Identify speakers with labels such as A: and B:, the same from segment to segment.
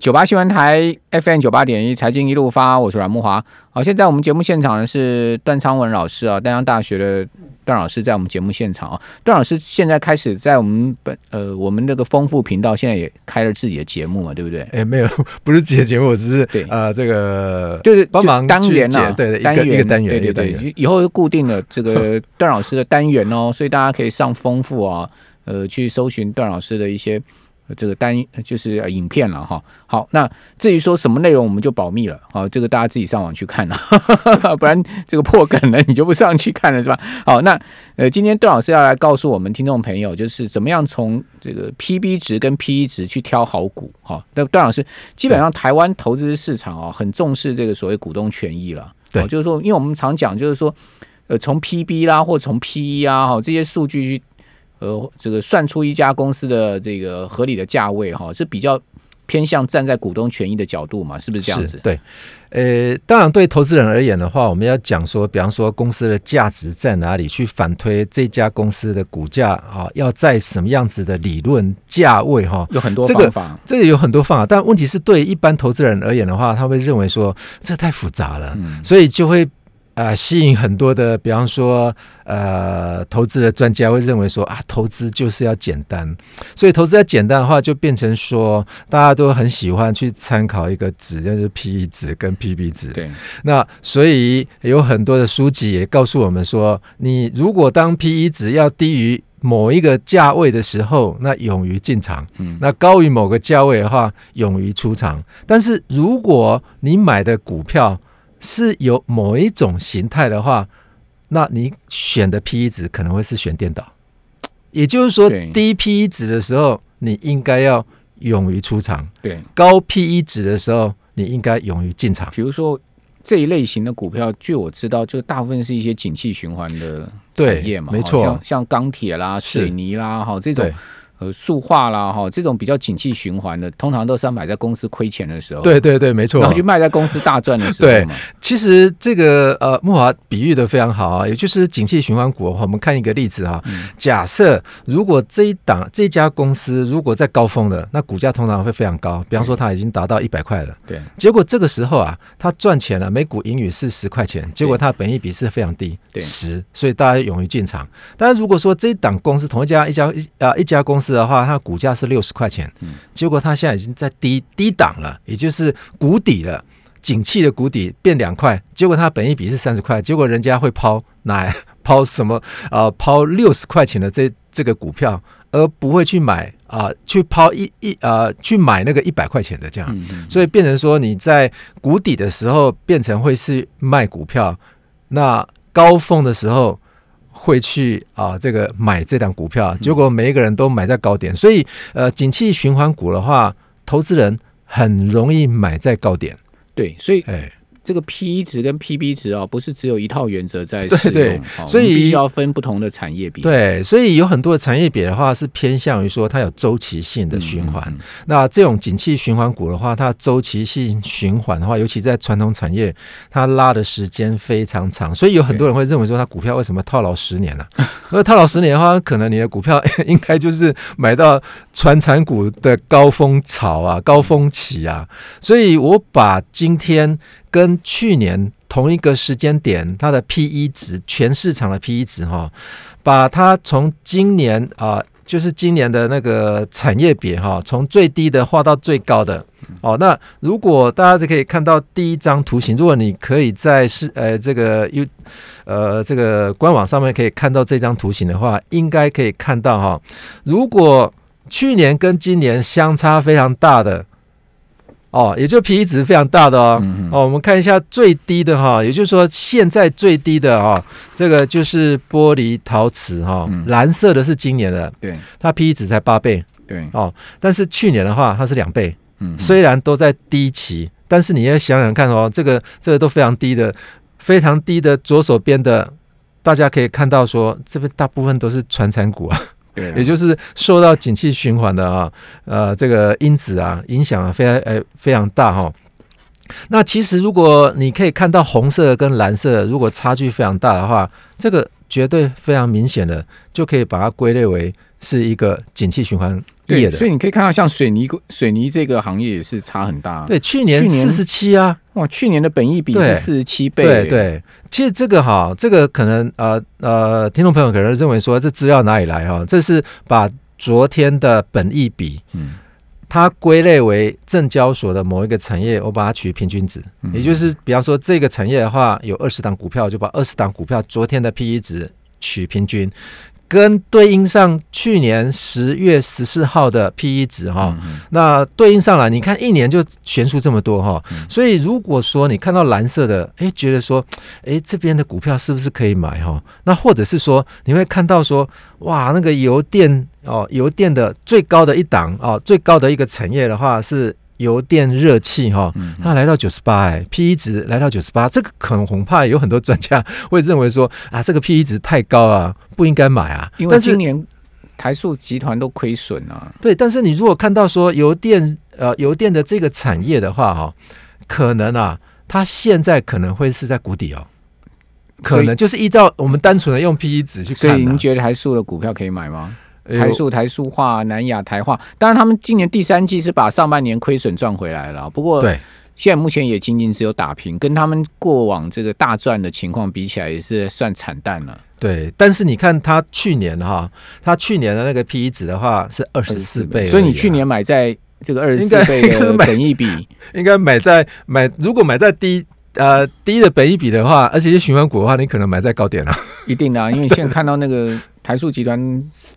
A: 九八新闻台 FM 九八点一财经一路发，我是阮木华。好，现在我们节目现场的是段昌文老师啊，丹江大学的段老师在我们节目现场啊。段老师现在开始在我们本呃我们那个丰富频道，现在也开了自己的节目嘛，对不对？
B: 哎，没有，不是自己的节目，我只是
A: 对
B: 呃这个
A: 就是
B: 帮忙
A: 单元啊，
B: 对对，
A: 单元
B: 一个单元，
A: 对对对，以后固定的这个 段老师的单元哦，所以大家可以上丰富啊，呃，去搜寻段老师的一些。呃这个单就是呃影片了哈，好，那至于说什么内容我们就保密了，好，这个大家自己上网去看了，不然这个破梗了你就不上去看了是吧？好，那呃今天段老师要来告诉我们听众朋友，就是怎么样从这个 PB 值跟 PE 值去挑好股哈。那段老师基本上台湾投资市场啊很重视这个所谓股东权益了，
B: 对
A: 哦就是说因为我们常讲就是说呃从 PB 啦或从 PE 啊哈这些数据去。呃，这个算出一家公司的这个合理的价位哈，是比较偏向站在股东权益的角度嘛，是不是这样子？
B: 对，呃，当然对投资人而言的话，我们要讲说，比方说公司的价值在哪里，去反推这家公司的股价啊，要在什么样子的理论价位哈，
A: 有很多
B: 这个
A: 方法。
B: 这个有很多方法，但问题是对一般投资人而言的话，他会认为说这太复杂了，
A: 嗯
B: 所以就会。呃，吸引很多的，比方说，呃，投资的专家会认为说啊，投资就是要简单，所以投资要简单的话，就变成说，大家都很喜欢去参考一个值，就是 P E 值跟 P B 值。
A: 对，
B: 那所以有很多的书籍也告诉我们说，你如果当 P E 值要低于某一个价位的时候，那勇于进场；
A: 嗯，
B: 那高于某个价位的话，勇于出场。但是如果你买的股票是有某一种形态的话，那你选的 P E 值可能会是选电导。也就是说，低 P E 值的时候，你应该要勇于出场；
A: 对，
B: 高 P E 值的时候，你应该勇于进场。
A: 比如说这一类型的股票，据我知道，就大部分是一些景气循环的
B: 对
A: 产业嘛，
B: 没错。
A: 像像钢铁啦、水泥啦，哈这种
B: 对
A: 呃塑化啦，哈这种比较景气循环的，通常都是要买在公司亏钱的时候，，
B: 对对对，没错
A: 然。后去卖在公司大赚的时候 对，
B: 其实这个呃，木华比喻的非常好啊，也就是景气循环股的话。我们看一个例子啊，
A: 嗯
B: 假设如果这一档这家公司如果在高峰的，那股价通常会非常高，比方说它已经达到一百块了。
A: 对，
B: 结果这个时候啊，它赚钱了，每股盈余是十块钱，结果它本益比是非常低，
A: 对
B: 十，所以大家勇于进场。但是如果说这一档公司同一家一家一啊一家公司的话，它股价是六十块钱，
A: 嗯
B: 结果它现在已经在低低档了，也就是谷底了。景气的谷底变两块，结果它本一比是三十块，结果人家会抛哪 抛什么啊、呃抛六十块钱的这这个股票，而不会去买啊、去抛一一呃去买那个一百块钱的这样。所以变成说你在谷底的时候变成会是卖股票，那高峰的时候会去啊这个买这档股票，结果每一个人都买在高点，所以呃景气循环股的话，投资人很容易买在高点，
A: 对，所以
B: 哎，
A: 这个 P E 值跟 P B 值啊，不是只有一套原则在适用，
B: 对对
A: 哦
B: 所以
A: 必须要分不同的产业比。
B: 对，所以有很多的产业比的话是偏向于说它有周期性的循环。
A: 嗯，嗯嗯
B: 那这种景气循环股的话，它周期性循环的话，尤其在传统产业，它拉的时间非常长，所以有很多人会认为说，它股票为什么套牢十年呢、如果套牢十年的话，可能你的股票应该就是买到传产股的高峰潮啊、高峰期啊。所以我把今天跟跟去年同一个时间点，它的 P E 值，全市场的 P E 值哈，把它从今年啊、就是今年的那个产业别哈，从最低的画到最高的哦。那如果大家就可以看到第一张图形，如果你可以在是呃这个 U 呃这个官网上面可以看到这张图形的话，应该可以看到哈，如果去年跟今年相差非常大的。哦，也就 P E 值非常大的哦。
A: 嗯嗯
B: 哦，我们看一下最低的哈，也就是说现在最低的哈，这个就是玻璃陶瓷哈，
A: 嗯。
B: 蓝色的是今年的，
A: 对。
B: 它 P E 值才八倍
A: 对，
B: 哦，但是去年的话它是两倍，
A: 嗯，嗯
B: 虽然都在低期，但是你要想想看哦，这个这个都非常低的，非常低的左手边的，大家可以看到说这边大部分都是传产股啊，也就是受到景气循环的啊，呃，这个因子啊影响啊非常呃非常大哈、那其实如果你可以看到红色跟蓝色，如果差距非常大的话，这个绝对非常明显的，就可以把它归类为是一个景气循环业，的。
A: 所以你可以看到，像水泥水泥这个行业也是差很大。
B: 对，去年四十七啊，
A: 哇，去年的本益比是四十七倍。
B: 对，对，其实这个哈，这个可能呃呃，听众朋友可能认为说这资料哪里来哈？这是把昨天的本益比，
A: 嗯
B: 它归类为证交所的某一个产业，我把它取平均值，
A: 嗯。
B: 也就是比方说这个产业的话有二十档股票，就把二十档股票昨天的 P E 值取平均。跟对应上去年十月十四号的 P E 值哈，
A: 嗯
B: 那对应上来，你看一年就悬殊这么多哈，
A: 嗯。
B: 所以如果说你看到蓝色的，哎，觉得说，哎，这边的股票是不是可以买哈？那或者是说，你会看到说，哇，那个油电哦，油电的最高的一档哦，最高的一个产业的话是油电热气哈，
A: 嗯
B: 它来到九十八，哎，P E 值来到九十八，这个可能恐怕有很多专家 会认为说，啊，这个 P E 值太高啊，不应该买啊，
A: 因为
B: 但
A: 今年台塑集团都亏损啊。
B: 对，但是你如果看到说油电呃油电的这个产业的话，哈，可能啊，它现在可能会是在谷底哦，可能就是依照我们单纯的用 P E 值去
A: 所以
B: 看啊、
A: 您觉得台塑的股票可以买吗？台塑、台塑化、南亚、台化，当然他们今年第三季是把上半年亏损赚回来了，不过
B: 对。
A: 现在目前也仅仅只有打平，跟他们过往这个大赚的情况比起来，也是算惨淡了。
B: 对，但是你看他去年哈，他去年的那个 P E 值的话是二十四倍啊，
A: 所以你去年买在这个二十四倍的本益比，
B: 应该买在买，如果买在低呃低的本一比的话，而且是循环股的话，你可能买在高点了、
A: 一定的、啊，因为现在看到那个 台塑集团、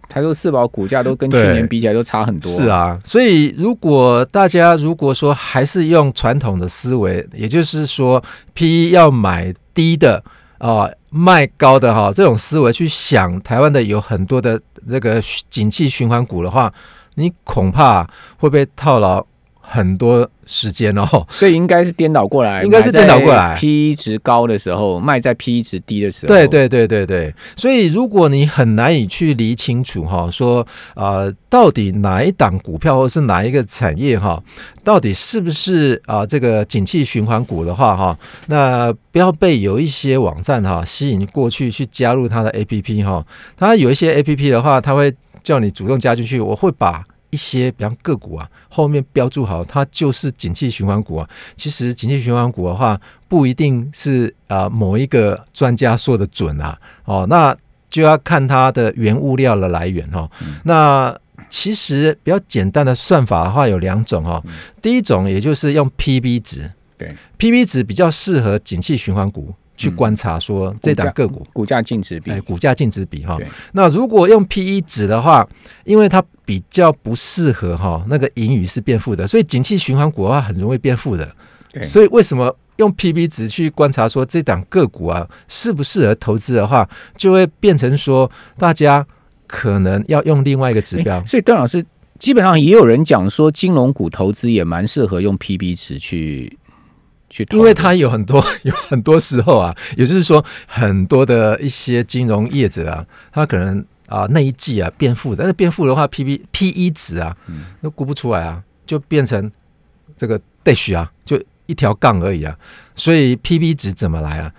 A: 台塑四宝股价都跟去年比起来都差很多。
B: 是，啊，所以如果大家如果说还是用传统的思维，也就是说 P E 要买低的啊、卖高的哈、这种思维去想台湾的有很多的那个景气循环股的话，你恐怕会被套牢很多时间哦。
A: 所以应该是颠倒过来，
B: 应该是颠倒过来
A: P E 值高的时候卖在 P E 值低的时候，
B: 对对对对对，所以如果你很难以去理清楚哈，说呃，到底哪一档股票或是哪一个产业哈，到底是不是啊、这个景气循环股的话哈，那不要被有一些网站哈吸引过去去加入它的 A P P 哈，它有一些 A P P 的话，它会叫你主动加进去，我会把。一些比方个股啊，后面标注好，它就是景气循环股啊。其实景气循环股的话，不一定是啊、呃某一个专家说的准啊，哦，那就要看它的原物料的来源哦。那其实比较简单的算法的话有两种哦，第一种也就是用 PB 值，
A: 对
B: ，PB 值比较适合景气循环股去观察说这档个股。
A: 股价净值比
B: 哎，股价净值比哈，那如果用 P E 值的话，因为它比较不适合哈，那个盈余是变负的，所以景气循环股的话很容易变负的。
A: 对
B: 所以为什么用 PB 值去观察说这档个股啊适不适合投资的话，就会变成说大家可能要用另外一个指标
A: 诶。所以段老师基本上也有人讲说，金融股投资也蛮适合用 P B 值去去，
B: 因为它有很多 有很多时候啊，也就是说很多的一些金融业者啊，他可能啊那一季啊变负，但是变负的话，P B P E 值啊，都估不出来啊，就变成这个 dash 啊，就一条杠而已啊。所以 P B 值怎么来啊？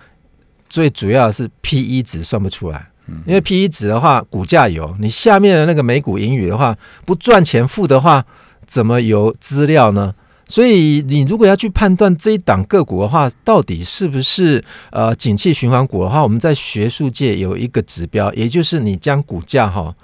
B: 最主要是 P E 值算不出来。因为 P E 值的话，股价有，你下面的那个每股盈余的话，不赚钱负的话，怎么有资料呢？所以你如果要去判断这一档个股的话，到底是不是呃景气循环股的话，我们在学术界有一个指标，也就是你将股价哈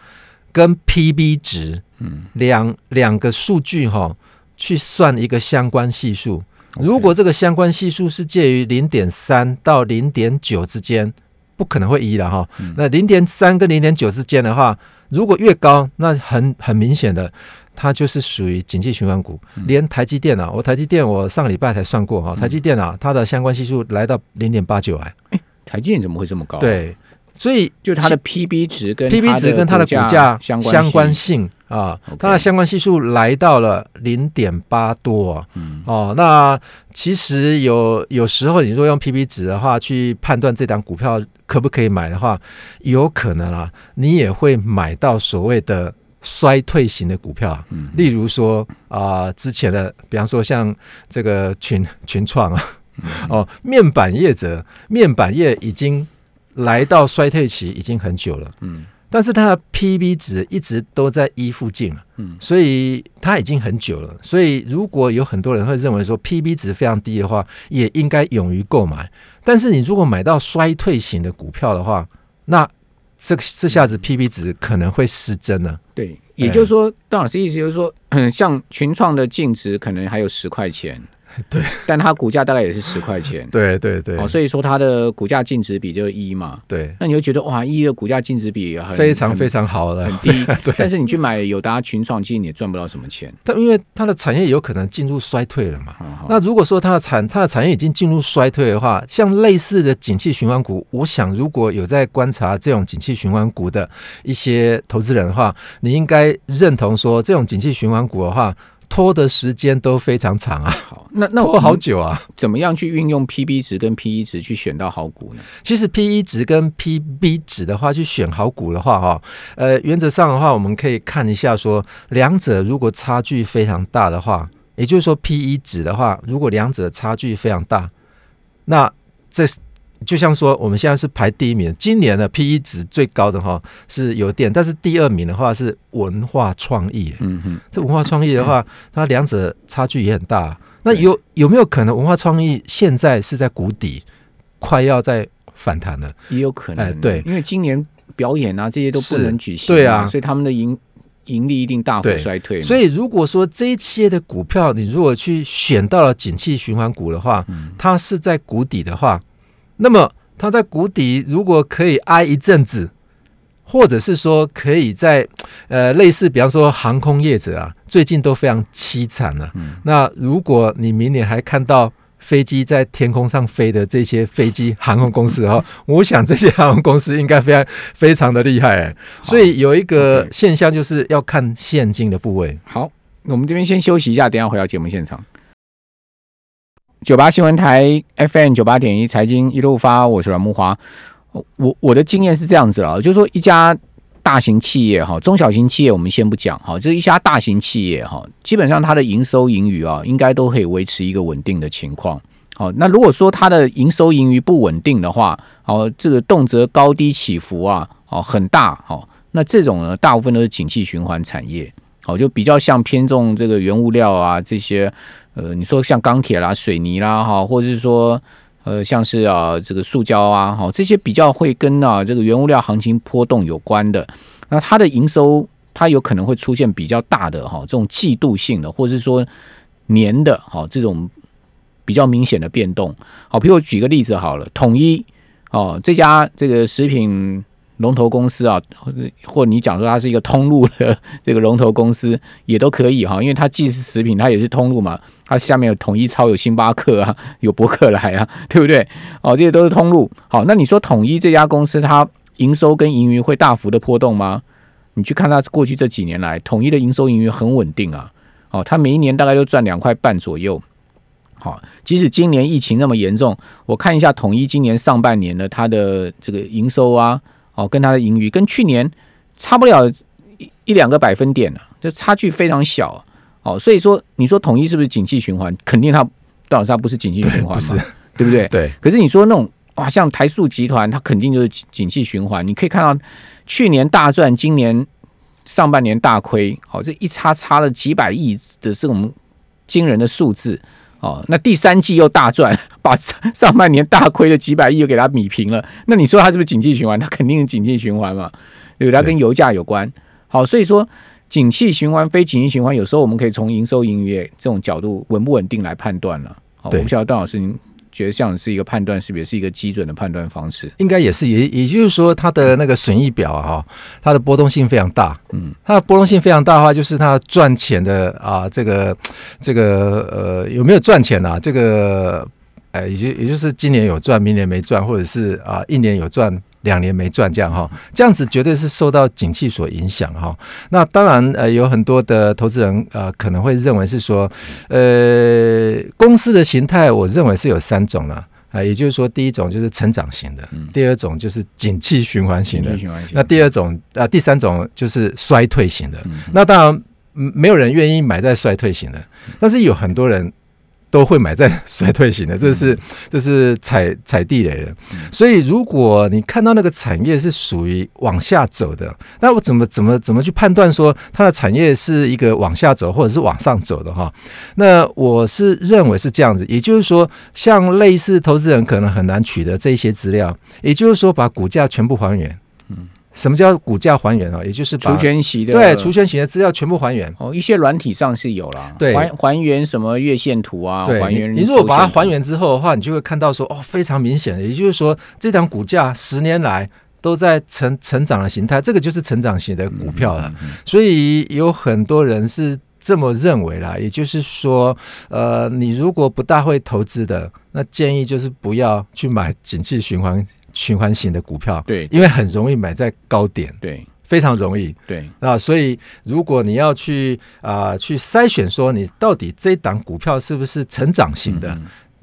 B: 跟 PB 值，嗯，两两个数据哈去算一个相关系数。如果这个相关系数是介于零点三到零点九之间，不可能会一的哈。那零点三跟零点九之间的话，如果越高，那很很明显的，它就是属于景气循环股。连台积电啊，我台积电我上个礼拜才算过哈，台积电啊，它的相关系数来到零点八九哎，
A: 台积电怎么会这么高？，
B: 对，所以
A: 就它的 P B 值跟
B: P B 值跟它的股价
A: 相关性
B: 性啊它的相关系数来到了零点八多、啊
A: 嗯
B: 哦。那其实有有时候你若用 P B 值的话去判断这档股票可不可以买的话，有可能啊，你也会买到所谓的衰退型的股票啊。
A: 嗯
B: 例如说啊、之前的，比方说像这个群群创啊，
A: 嗯
B: 哦，面板业者，面板业已经来到衰退期已经很久了，嗯，但是它的 PB 值一直都在一附近了，嗯，所以它已经很久了。所以如果有很多人会认为说 PB 值非常低的话，也应该勇于购买。但是你如果买到衰退型的股票的话，那这这下子 PB 值可能会失真呢。
A: 对，也就是说，段老师意思就是说，像群创的净值可能还有十块钱。
B: 对，
A: 但它股价大概也是十块钱。
B: 对对对，
A: 哦，所以说它的股价净值比就是一嘛。
B: 对，
A: 那你就觉得哇，一的股价净值比
B: 非常非常好了，
A: 很低。对，但是你去买友达群创，其实你也赚不到什么钱。
B: 但因为它的产业有可能进入衰退了嘛。那如果说它的产它的产业已经进入衰退的话，像类似的景气循环股，我想如果有在观察这种景气循环股的一些投资人的话，你应该认同说，这种景气循环股的话。拖的时间都非常长啊！
A: 好，那那
B: 拖好久啊！
A: 怎么样去运用 PB 值跟 PE 值去选到好股呢？
B: 其实 PE 值跟 PB 值的话，去选好股的话，哈，呃，原则上的话，我们可以看一下，说两者如果差距非常大的话，也就是说 PE 值的话，如果两者差距非常大，那这。就像说，我们现在是排第一名，今年的 P E 值最高的哈是有电，但是第二名的话是文化创意。嗯哼，这文化创意的话，它两者差距也很大。那有有没有可能文化创意现在是在谷底，快要在反弹了？
A: 也有可能。
B: 哎，对，
A: 因为今年表演啊这些都不能举行，
B: 对啊，
A: 所以他们的盈盈利一定大幅衰退。
B: 所以如果说这一些的股票，你如果去选到了景气循环股的话，它是在谷底的话。那么它在谷底，如果可以挨一阵子，或者是说可以在呃类似，比方说航空业者啊，最近都非常凄惨了。那如果你明年还看到飞机在天空上飞的这些飞机航空公司哈，我想这些航空公司应该非常非常的厉害。所以有一个现象就是要看现金的部位。
A: 好，我们这边先休息一下，等下回到节目现场。九八新闻台 FM 九八点一财经一路发，我是阮木华。我我的经验是这样子了，就是说一家大型企业哈，中小型企业我们先不讲哈，这一家大型企业哈，基本上它的营收盈余啊，应该都可以维持一个稳定的情况。好，那如果说它的营收盈余不稳定的话，哦，这个动辄高低起伏啊，哦很大，哦，那这种呢，大部分都是景气循环产业，好，就比较像偏重这个原物料啊这些。呃，你说像钢铁啦、水泥啦，哈，或者是说，呃，像是啊这个塑胶啊，哈，这些比较会跟啊这个原物料行情波动有关的，那它的营收它有可能会出现比较大的哈这种季度性的，或者是说年的哈这种比较明显的变动。好，比如举个例子好了，统一哦这家这个食品。龙头公司啊，或者或你讲说它是一个通路的 这个龙头公司也都可以哈，因为它既是食品，它也是通路嘛。它下面有统一超，有星巴克啊，有博客来啊，对不对？哦，这些都是通路。好，那你说统一这家公司它营收跟盈余会大幅的波动吗？你去看它过去这几年来，统一的营收盈余很稳定啊。哦，它每一年大概都赚两块半左右。好，即使今年疫情那么严重，我看一下统一今年上半年的它的这个营收啊。哦，跟它的盈余跟去年差不了一一两个百分点呢，这差距非常小。哦，所以说你说统一是不是景气循环？肯定它，多少它不是景气循环嘛？对不对？
B: 对。
A: 可是你说那种哇，像台塑集团，它肯定就是景气循环。你可以看到去年大赚，今年上半年大亏。好，这一差差了几百亿的这种惊人的数字。哦，那第三季又大赚，把上半年大亏的几百亿又给它米平了。那你说它是不是景气循环？它肯定是景气循环嘛，对不对？它跟油价有关。好，所以说景气循环、非景气循环，有时候我们可以从营收、营业这种角度稳不稳定来判断了。好，我不晓得段老师您。觉得这样是一个判断，是不是是一个基准的判断方式？
B: 应该也是，也也就是说，它的那个损益表啊，它的波动性非常大。嗯，它的波动性非常大的话，就是它赚钱的啊，这个这个呃，有没有赚钱啊？这个呃，也就也就是今年有赚，明年没赚，或者是啊，一年有赚。两年没赚，这样哈，这样子绝对是受到景气所影响哈。那当然，呃，有很多的投资人呃可能会认为是说，呃，公司的形态，我认为是有三种了啊，也就是说，第一种就是成长型的，第二种就是景气循环型的，那第二种啊，第三种就是衰退型的。那当然，没有人愿意买在衰退型的，但是有很多人都会买在 衰退型的，这是这是踩踩地雷的。所以，如果你看到那个产业是属于往下走的，那我怎么怎么怎么去判断说它的产业是一个往下走或者是往上走的哈？那我是认为是这样子，也就是说，像类似投资人可能很难取得这些资料，也就是说，把股价全部还原。嗯。什么叫股价还原啊？也就是
A: 除权息的
B: 对除权息的资料全部还原
A: 哦。一些软体上是有了，
B: 对
A: 还还原什么月线图啊？还原
B: 你如果把它还原之后的话，你就会看到说哦，非常明显的，也就是说，这档股价十年来都在成成长的形态，这个就是成长型的股票了。所以有很多人是这么认为啦。也就是说，呃，你如果不大会投资的，那建议就是不要去买景气循环。循环型的股票，
A: 对，
B: 因为很容易买在高点，
A: 对，
B: 非常容易，
A: 对。
B: 那，所以如果你要去啊去筛选说你到底这档股票是不是成长型的，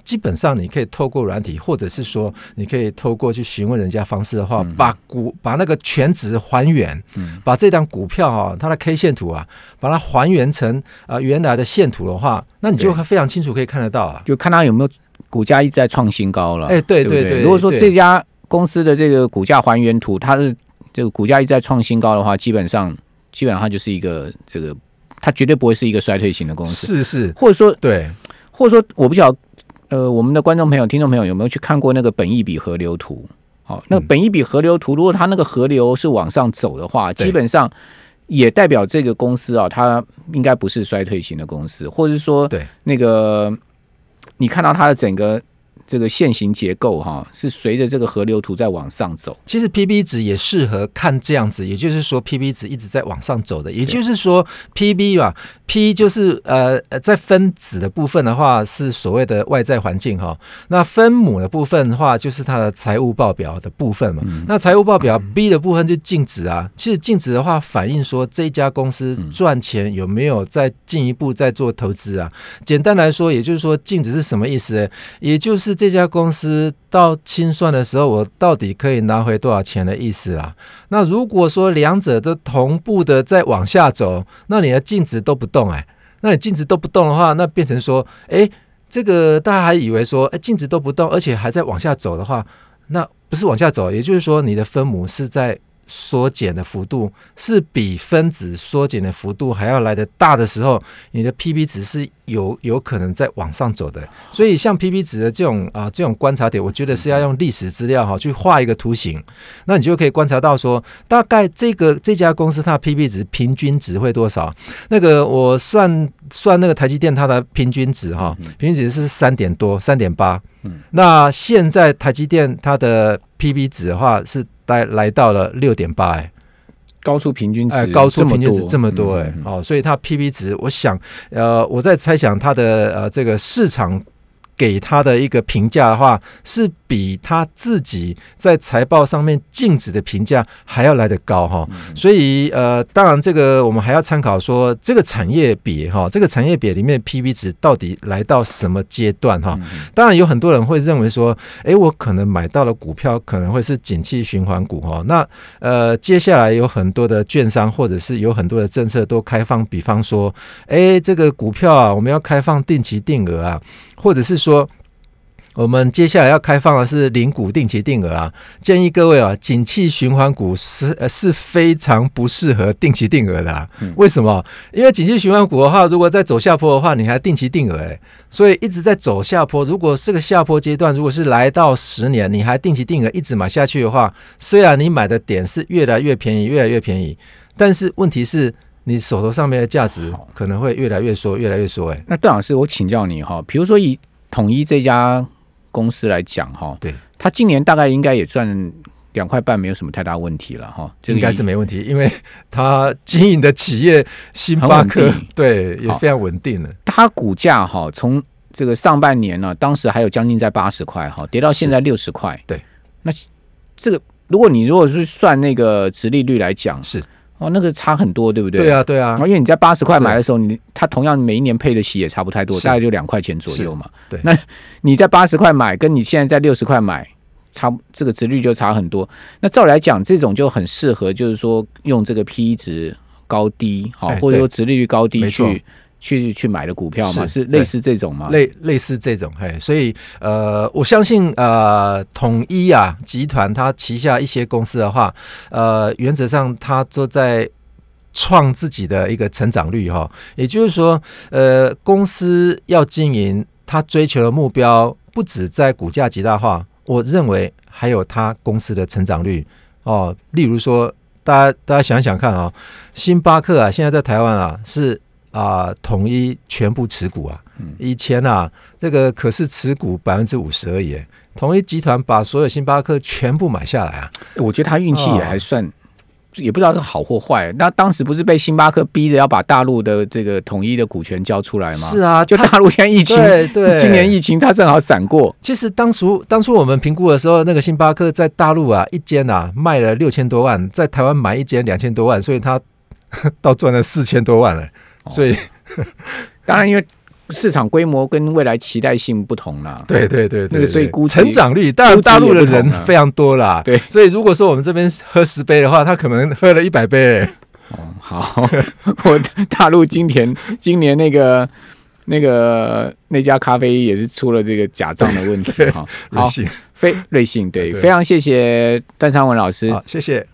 B: 基本上你可以透过软体，或者是说你可以透过去询问人家方式的话，把股把那个全值还原，嗯，把这档股票哈它的 K 线图啊，把它还原成啊原来的线图的话，那你就会非常清楚可以看得到啊，
A: 就看它有没有股价一直在创新高了，
B: 哎，对对
A: 对，如果说这家公司的这个股价还原图，它是这个股价一直在创新高的话，基本上基本上它就是一个这个，它绝对不会是一个衰退型的公司。
B: 是是，
A: 或者说
B: 对，
A: 或者说我不晓得，呃，我们的观众朋友、听众朋友有没有去看过那个本益比河流图？好，那本益比河流图，如果它那个河流是往上走的话，基本上也代表这个公司啊，它应该不是衰退型的公司，或者是说，
B: 对
A: 那个你看到它的整个。这个线形结构哈，是随着这个河流图在往上走。
B: 其实 P B 值也适合看这样子，也就是说 P B 值一直在往上走的。也就是说 P B 嘛，P 就是呃在分子的部分的话是所谓的外在环境哈，那分母的部分的话就是它的财务报表的部分嘛。那财务报表 B 的部分就净值啊。其实净值的话反映说这家公司赚钱有没有再进一步在做投资啊。简单来说，也就是说净值是什么意思？也就是这家公司到清算的时候，我到底可以拿回多少钱的意思啊？那如果说两者都同步的在往下走，那你的净值都不动哎，那你净值都不动的话，那变成说，哎，这个大家还以为说，哎，净值都不动，而且还在往下走的话，那不是往下走，也就是说你的分母是在。缩减的幅度是比分子缩减的幅度还要来的大的时候，你的 P P 值是有有可能在往上走的。所以像 P P 值的这种啊这种观察点，我觉得是要用历史资料哈去画一个图形，那你就可以观察到说，大概这个这家公司它的 P P 值平均值会多少？那个我算算那个台积电它的平均值哈，平均值是三点多，三点八。嗯，那现在台积电它的 PB 值的话是。来来到了六点八，哎，
A: 高出平均值，哎
B: 高出平均值这么多，哎，哦，所以它 PB 值，我想，呃，我在猜想它的呃这个市场。给他的一个评价的话，是比他自己在财报上面净值的评价还要来得高哈。所以呃，当然这个我们还要参考说这个产业比哈，这个产业比里面 P B 值到底来到什么阶段哈。当然有很多人会认为说，哎，我可能买到了股票可能会是景气循环股哈。那呃，接下来有很多的券商或者是有很多的政策都开放，比方说，哎，这个股票啊，我们要开放定期定额啊。或者是说，我们接下来要开放的是零股定期定额啊，建议各位啊，景气循环股是呃是非常不适合定期定额的。啊。为什么？因为景气循环股的话，如果在走下坡的话，你还定期定额，哎，所以一直在走下坡。如果这个下坡阶段，如果是来到十年，你还定期定额一直买下去的话，虽然你买的点是越来越便宜，越来越便宜，但是问题是。你手头上面的价值可能会越来越缩，越来越缩。哎，
A: 那段老师，我请教你哈，比如说以统一这家公司来讲哈，
B: 对，
A: 它今年大概应该也赚两块半，没有什么太大问题了哈，
B: 应该是没问题，因为它经营的企业星巴克对也非常稳定了。
A: 它股价哈，从这个上半年呢，当时还有将近在八十块哈，跌到现在六十块。
B: 对，
A: 那这个如果你如果是算那个殖利率来讲
B: 是。
A: 哦，那个差很多，对不对？
B: 对啊，对啊。
A: 因为你在八十块买的时候，你它同样每一年配的息也差不太多，大概就两块钱左右嘛。
B: 对。
A: 那你在八十块买，跟你现在在六十块买，差这个值率就差很多。那照来讲，这种就很适合，就是说用这个 P 值高低，好，或者说值利率高低去去去买的股票嘛？
B: 是
A: 是类似这种吗？
B: 类类似这种，嘿，所以呃，我相信呃，统一啊集团它旗下一些公司的话，呃，原则上它都在创自己的一个成长率哈，也就是说，呃，公司要经营，它追求的目标不止在股价极大化，我认为还有它公司的成长率哦，例如说，大家大家想想看啊、星巴克啊，现在在台湾啊是啊、统一全部持股啊。以前啊，这个可是持股百分之五十而已。统一集团把所有星巴克全部买下来啊！
A: 我觉得他运气也
B: 哦
A: 还算，也不知道是好或坏。那当时不是被星巴克逼着要把大陆的这个统一的股权交出来吗？
B: 是啊，
A: 就大陆现在疫情，
B: 对对，
A: 今年疫情他正好闪过，
B: 其实当初当初我们评估的时候，那个星巴克在大陆啊一间啊卖了六千多万，在台湾买一间两千多万，所以他 到赚了四千多万了。
A: 哦
B: 所以
A: 当然因为市场规模跟未来期待性不同啦。
B: 对对对对
A: 那个所以估值
B: 成长率，当然大陆的人非常多啦。
A: 对
B: 所以如果说我们这边喝十杯的话，他可能喝了一百杯。
A: 哦，好，我大陆今年今年那个那个那家咖啡也是出了这个假账的问题哈。好，
B: 瑞幸
A: 非瑞幸对，
B: 对
A: 非常谢谢段昌文老师。
B: 好，谢谢。